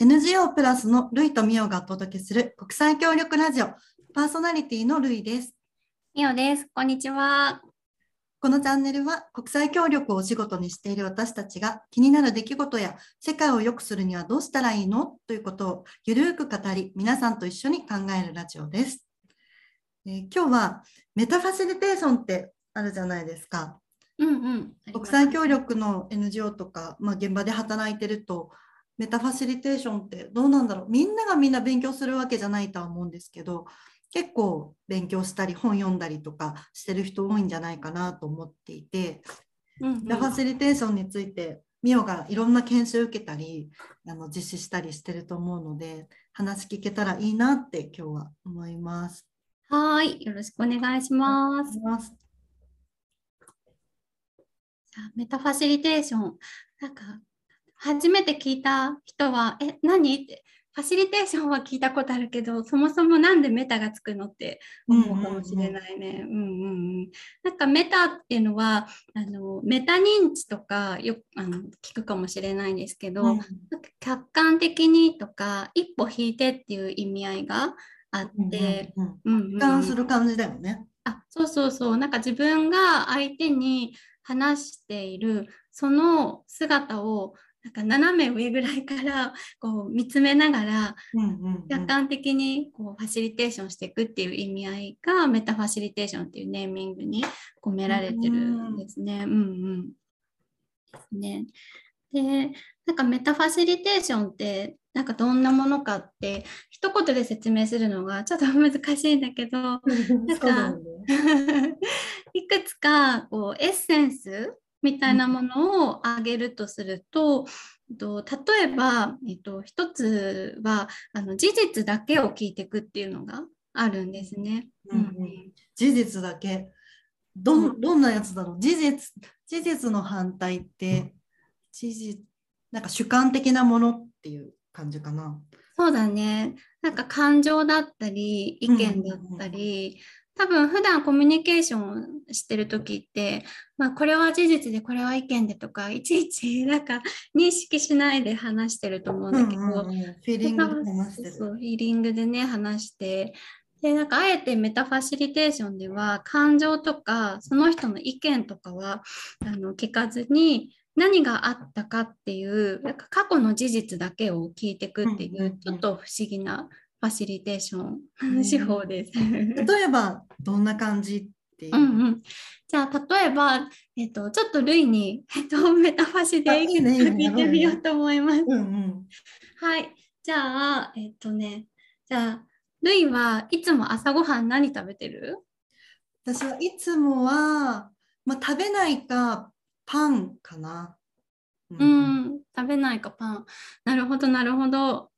NGO プラスのルイとミオがお届けする国際協力ラジオパーソナリティのルイです。ミオです。こんにちは。このチャンネルは国際協力をお仕事にしている私たちが気になる出来事や世界を良くするにはどうしたらいいの？ということをゆるく語り皆さんと一緒に考えるラジオです。えー今日はメタファシリテーションってあるじゃないですか。うんうん。国際協力の NGO とか、まあ、現場で働いてるとメタファシリテーションってどうなんだろうみんながみんな勉強するわけじゃないとは思うんですけど結構勉強したり本読んだりとかしてる人多いんじゃないかなと思っていて、うんうんメタファシリテーションについてミオがいろんな研修受けたりあの実施したりしてると思うので話聞けたらいいなって今日は思います。はーい。よろしくお願いします。じゃあメタファシリテーション。なんか、初めて聞いた人は、え、何？って、ファシリテーションは聞いたことあるけど、そもそもなんでメタがつくの？って思うかもしれないね。うんうんうん。なんかメタっていうのは、あのメタ認知とかよくあの聞くかもしれないんですけど、うん。客観的にとか一歩引いてっていう意味合いがあって、俯瞰する感じだよね。あそうそうそう。なんか自分が相手に話しているその姿をなんか斜め上ぐらいからこう見つめながら客観的にこうファシリテーションしていくっていう意味合いがメタファシリテーションっていうネーミングに込められてるんですね。うんうん。ですね。でなんかメタファシリテーションってなんかどんなものかって一言で説明するのがちょっと難しいんだけど そうだよ。ね いくつかこうエッセンスみたいなものを挙げるとすると、と例えば、えっと、一つはあの事実だけを聞いていくっていうのがあるんですね。うんうん。事実だけ？どんどんなやつだろう？事実事実の反対って事実なんか主観的なものっていう感じかな。そうだね。なんか感情だったり意見だったり、多分普段コミュニケーションしてる時って、まあ、これは事実でこれは意見でとかいちいち なんか認識しないで話してると思うんだけど、うんうんうん。フィーリングで話してフィーリングでね話してでなんかあえてメタファシリテーションでは感情とかその人の意見とかはあの聞かずに何があったかっていうなんか過去の事実だけを聞いていくっていう,、ちょっと不思議なファシリテーション、うん手法です。例えばどんな感じっていう？うんうん、じゃあ例えば、えっと、ちょっとルイに、えっと、メタファシで聞いてみようと思います。うんうんはい。じゃあ、えっとね、じゃあ、ルイはいつも朝ごはん何食べてる？私はいつもは、まあ、食べないかパンかな。ううん、食べないかパン。なるほど、なるほど。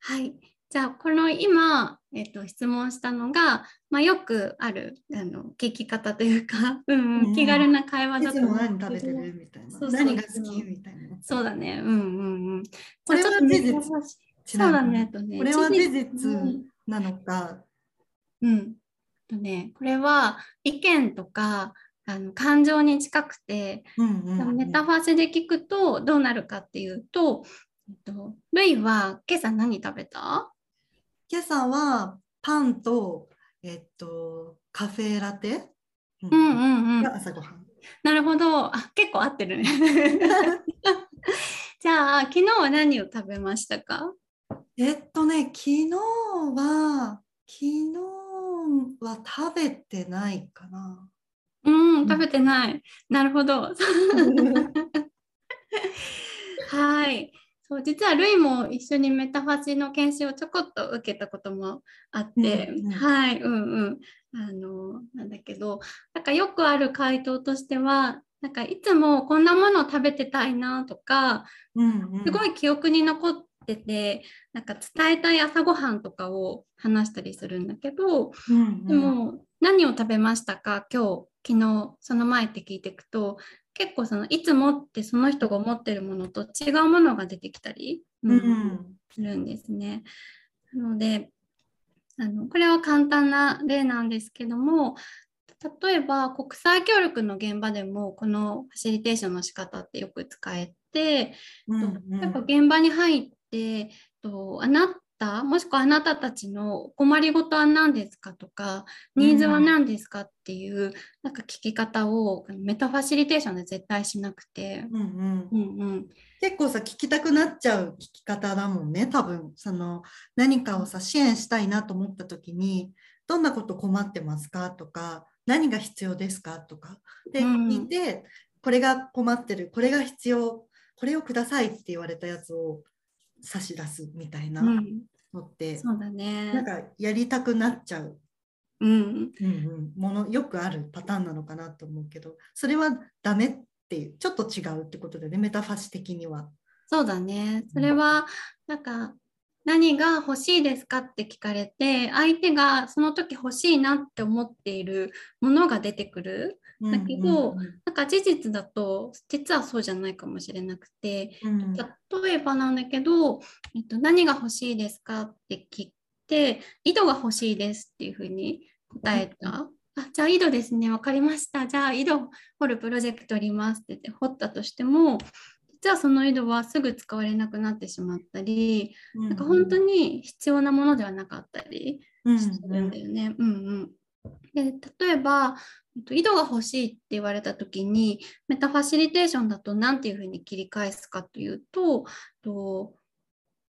はい。じゃあ、この今、えっと、質問したのが、まあ、よくあるあの聞き方というか、うんうんうん、気軽な会話だと思う何食べてるみたいな。そう何が好きみたいな。そうだね。うんうんうん。これは事実そうだね。これは事事実なのか。うん。とね、これは意見とかあの感情に近くて、うんうんうんメタファシで聞くとどうなるかっていうと、えっと、ルイは今朝何食べた？今朝はパンと、えっと、カフェラテ、うんうんうんうん。が朝ごはん。なるほど。あ、結構合ってるね。じゃあ、昨日は何を食べましたか？えっとね、昨日は、昨日は食べてないかな。うん、食べてない。なるほど。はい。そう実はルイも一緒にメタファシの研修をちょこっと受けたこともあって、うんうん。はい、うんうん。あの、なんだけど、なんかよくある回答としては、なんかいつもこんなものを食べてたいなとか、うんうん。すごい記憶に残ってて、なんか伝えたい朝ごはんとかを話したりするんだけど、うんうん。でも何を食べましたか？今日昨日その前って聞いていくと結構そのいつもってその人が思ってるものと違うものが出てきたり、ううんんするんですね。なのであのこれは簡単な例なんですけども例えば国際協力の現場でもこのファシリテーションの仕方ってよく使えて、うんうんやっぱ現場に入ってとあなた？もしくはあなたたちのお困りごとは何ですかとかニーズは何ですかっていう、なんか聞き方をメタファシリテーションで絶対しなくて、うんうん。うんうん、結構さ聞きたくなっちゃう聞き方だもんね多分。その何かをさ支援したいなと思った時にどんなこと困ってますかとか何が必要ですかとか。でうん。聞いて、これが困ってるこれが必要これをくださいって言われたやつを差し出すみたいなうん、のって、そうだね。なんかやりたくなっちゃう、うん、うんうん、ものよくあるパターンなのかなと思うけどそれはダメっていうちょっと違うってことでねメタファシ的には。そうだね。それは、なんか、何が欲しいですかって聞かれて、相手がその時欲しいなって思っているものが出てくる。だけどうんうん。なんか事実だと、実はそうじゃないかもしれなくて、うん。例えばなんだけど、えっと、何が欲しいですかって聞いて、井戸が欲しいですっていうふうに答えた。あじゃあ井戸ですね、分かりました。じゃあ井戸掘るプロジェクトありますって言って掘ったとしても、実はその井戸はすぐ使われなくなってしまったり、なんか本当に必要なものではなかったりうん。するんだよね。うんうんで例えば、えっと井戸が欲しいって言われた時にメタファシリテーションだと何ていうふうに切り返すかというとと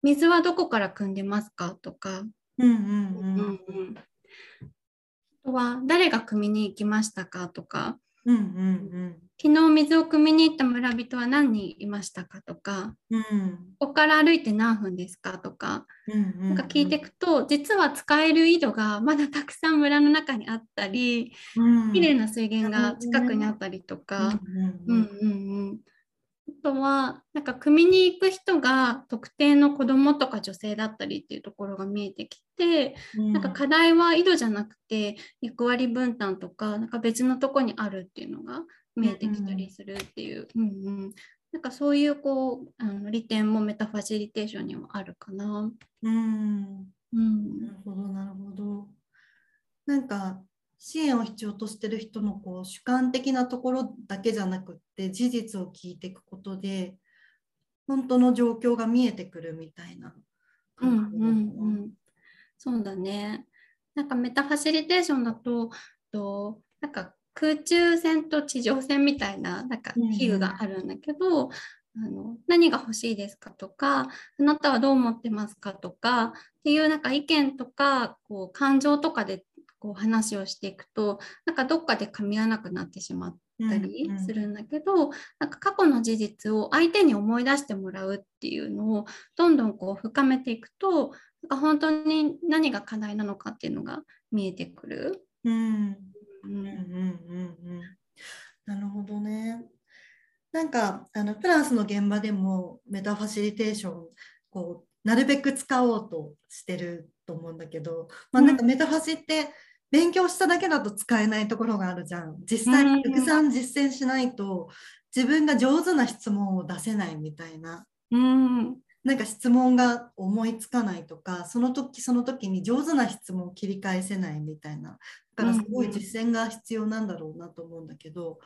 水はどこから汲んでますかとか、うんうんうんうん。あとは誰が汲みに行きましたかとか。うんうん昨日水を汲みに行った村人は何人いましたかとかうん。うんここから歩いて何分ですかとかうんなんか聞いていくと、実は使える井戸がまだたくさん村の中にあったり、綺麗な水源が近くにあったりとか、うんうんうん。あとは、なんか汲みに行く人が特定の子供とか女性だったりっていうところが見えてきて、なんか課題は井戸じゃなくて役割分担とか、なんか別のとこにあるっていうのが見えてきたりするっていう、うんうん。なんかそういうこうあの利点もメタファシリテーションにはあるかな。うん。うん。なるほどなるほど。なんか支援を必要としてる人のこう主観的なところだけじゃなくって事実を聞いていくことで本当の状況が見えてくるみたいなうんうんうん、そうだね。なんかメタファシリテーションだと、となんか空中戦と地上戦みたいななんかうんうん。比喩があるんだけど、あの何が欲しいですかとか、あなたはどう思ってますかとかっていうなんか意見とかこう感情とかでこう話をしていくと、なんかどっかで噛み合わなくなってしまったりするんだけど、なんか過去の事実を相手に思い出してもらうっていうのをどんどんこう深めていくとなんか本当に何が課題なのかっていうのが見えてくる。うんううんうんんうんうんなるほどね。なんかあのプラスの現場でもメタファシリテーションこうなるべく使おうとしてると思うんだけど、まあ、なんかメタファシって勉強しただけだと使えないところがあるじゃん。実際にたくさん実践しないと自分が上手な質問を出せないみたいな。うんなんか質問が思いつかないとかその時その時に上手な質問を切り返せないみたいな。だからすごい実践が必要なんだろうなと思うんだけど、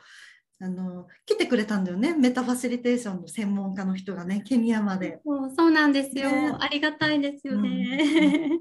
あの来てくれたんだよね。メタファシリテーションの専門家の人がねケニアまで。そうそうなんですよ、ね。ありがたいですようん。ね。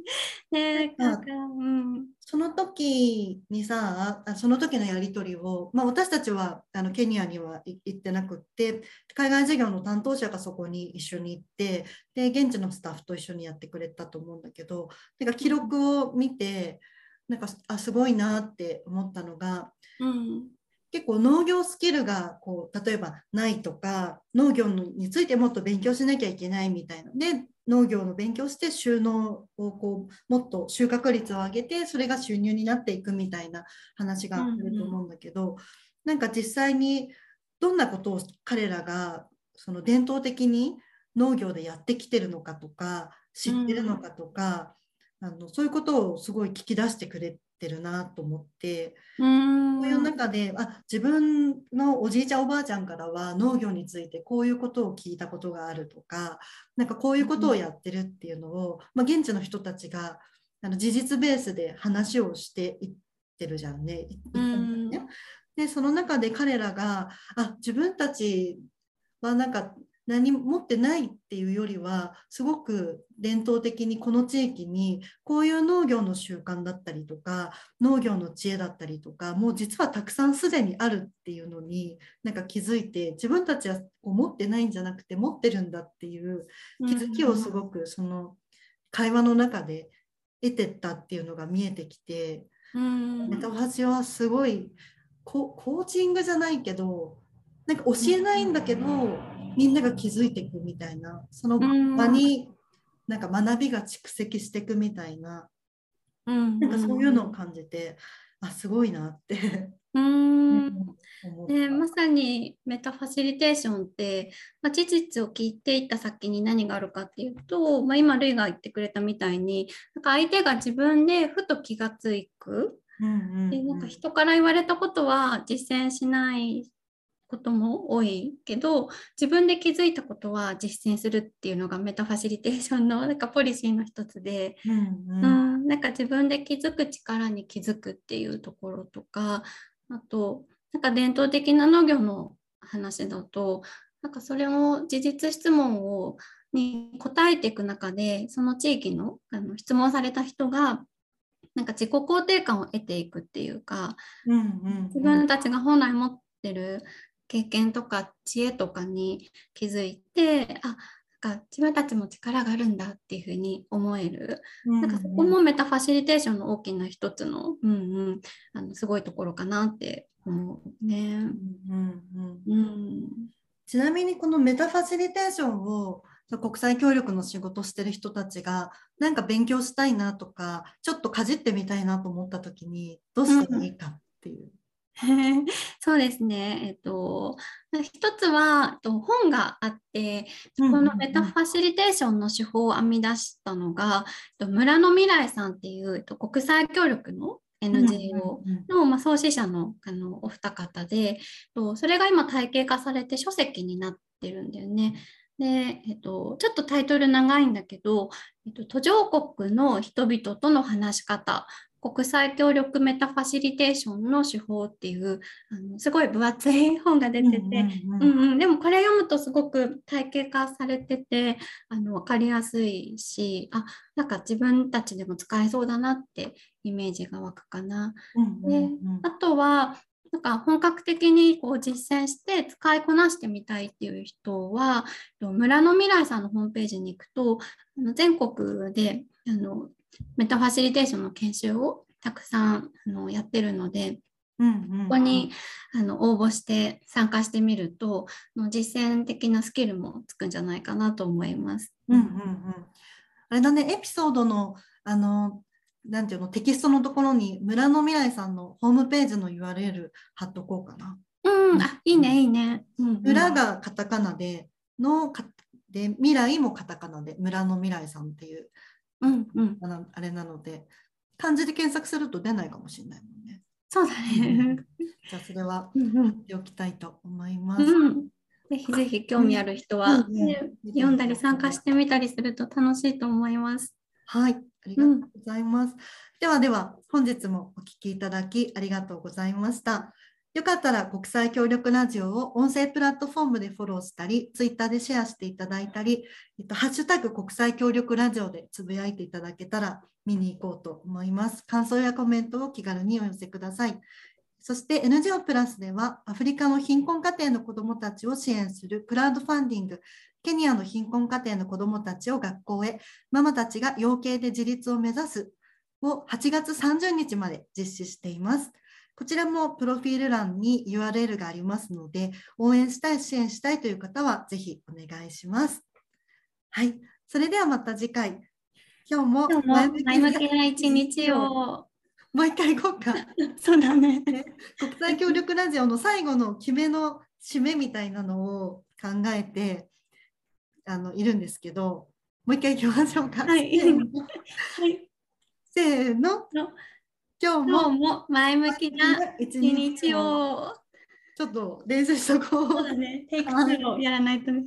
ねなんか、うん、その時にさあその時のやり取りを、まあ、私たちはあのケニアには行行ってなくって海外事業の担当者がそこに一緒に行ってで現地のスタッフと一緒にやってくれたと思うんだけどなんか記録を見てなんかあすごいなって思ったのがうん、結構農業スキルがこう例えばないとか農業についてもっと勉強しなきゃいけないみたいな。で農業の勉強して収納をこうもっと収穫率を上げてそれが収入になっていくみたいな話があると思うんだけど、なんか実際にどんなことを彼らがその伝統的に農業でやってきてるのかとか知ってるのかとか、あのそういうことをすごい聞き出してくれてるなと思って。うんそういう中であ自分のおじいちゃんおばあちゃんからは農業についてこういうことを聞いたことがあるとかなんかこういうことをやってるっていうのを、まあ、現地の人たちがあの事実ベースで話をしていってるじゃんね。んねでその中で彼らがあ自分たちはなんか何も持ってないっていうよりはすごく伝統的にこの地域にこういう農業の習慣だったりとか農業の知恵だったりとかもう実はたくさんすでにあるっていうのになんか気づいて自分たちは持ってないんじゃなくて持ってるんだっていう気づきをすごくその会話の中で得てったっていうのが見えてきて、メタファジはすごいコーチングじゃないけどなんか教えないんだけどみんなが気づいていくみたいなその場になんか学びが蓄積していくみたいな,、なんかそういうのを感じてあすごいなってうん。でまさにメタファシリテーションって、まあ、事実を聞いていった先に何があるかっていうと、まあ、今ルイが言ってくれたみたいになんか相手が自分でふと気がつく、うんうんうん、でなんか人から言われたことは実践しないことも多いけど自分で気づいたことは実践するっていうのがメタファシリテーションの なんかポリシーの一つで、うん、うん、なんか自分で気づく力に気づくっていうところとかあとなんか伝統的な農業の話だとなんかそれを事実質問をに答えていく中でその地域のあの質問された人がなんか自己肯定感を得ていくっていうか、うんうんうん、自分たちが本来持ってる経験とか知恵とかに気づいてあなんか自分たちも力があるんだっていうふうに思える、うんうん、なんかそこもメタファシリテーションの大きな一つの,、うんうん、あのすごいところかなって思うね。うんうんうん、ちなみにこのメタファシリテーションを国際協力の仕事してる人たちがなんか勉強したいなとかちょっとかじってみたいなと思った時にどうしたらいいかっていう。そうですね、えっと、一つは本があってこのメタファシリテーションの手法を編み出したのが、村の未来さんっていう国際協力の NGO の、まあ、創始者のあのお二方でそれが今体系化されて書籍になってるんだよね。で、えっと、ちょっとタイトル長いんだけど、えっと、途上国の人々との話し方国際協力メタファシリテーションの手法っていうあのすごい分厚い本が出てて、でもこれ読むとすごく体系化されててあの分かりやすいしあなんか自分たちでも使えそうだなってイメージが湧くかな。であとはなんか本格的にこう実践して使いこなしてみたいっていう人は村の未来さんのホームページに行くとあの全国であのメタファシリテーションの研修をたくさんあのやってるので、うんうんうん、ここにあの応募して参加してみるとの実践的なスキルもつくんじゃないかなと思います。うんうんうん、あれだねエピソードのあのなんていうのテキストのところに村の未来さんのホームページの URL 貼っとこうかな。うん、あいいねいいね。うんうん、村がカタカナでので未来もカタカナで村の未来さんっていううんうん、あれなので漢字で検索すると出ないかもしれないもんね。そうだね。じゃあそれはやっておきたいと思います。うん、ぜひぜひ興味ある人は、ね、読んだり参加してみたりすると楽しいと思います。はい、ありがとうございます。うん、ではでは本日もお聞きいただきありがとうございました。よかったら国際協力ラジオを音声プラットフォームでフォローしたり、ツイッターでシェアしていただいたり、えっと、ハッシュタグ国際協力ラジオでつぶやいていただけたら見に行こうと思います。感想やコメントを気軽にお寄せください。そして NGO プラスではアフリカの貧困家庭の子どもたちを支援するクラウドファンディングケニアの貧困家庭の子どもたちを学校へママたちが養鶏で自立を目指すを8月30日まで実施しています。こちらもプロフィール欄に URL がありますので、応援したい、支援したいという方は、ぜひお願いします。はい。それではまた次回。今日も前向きな一日を。もう一回行こうか。そうだね。国際協力ラジオの最後の決めの締めみたいなのを考えてあのいるんですけど、もう一回行きましょうか。はい。せーの。今日もも前向きな一日をちょっと練習しとこう。そうだね。テイク2をやらないとね。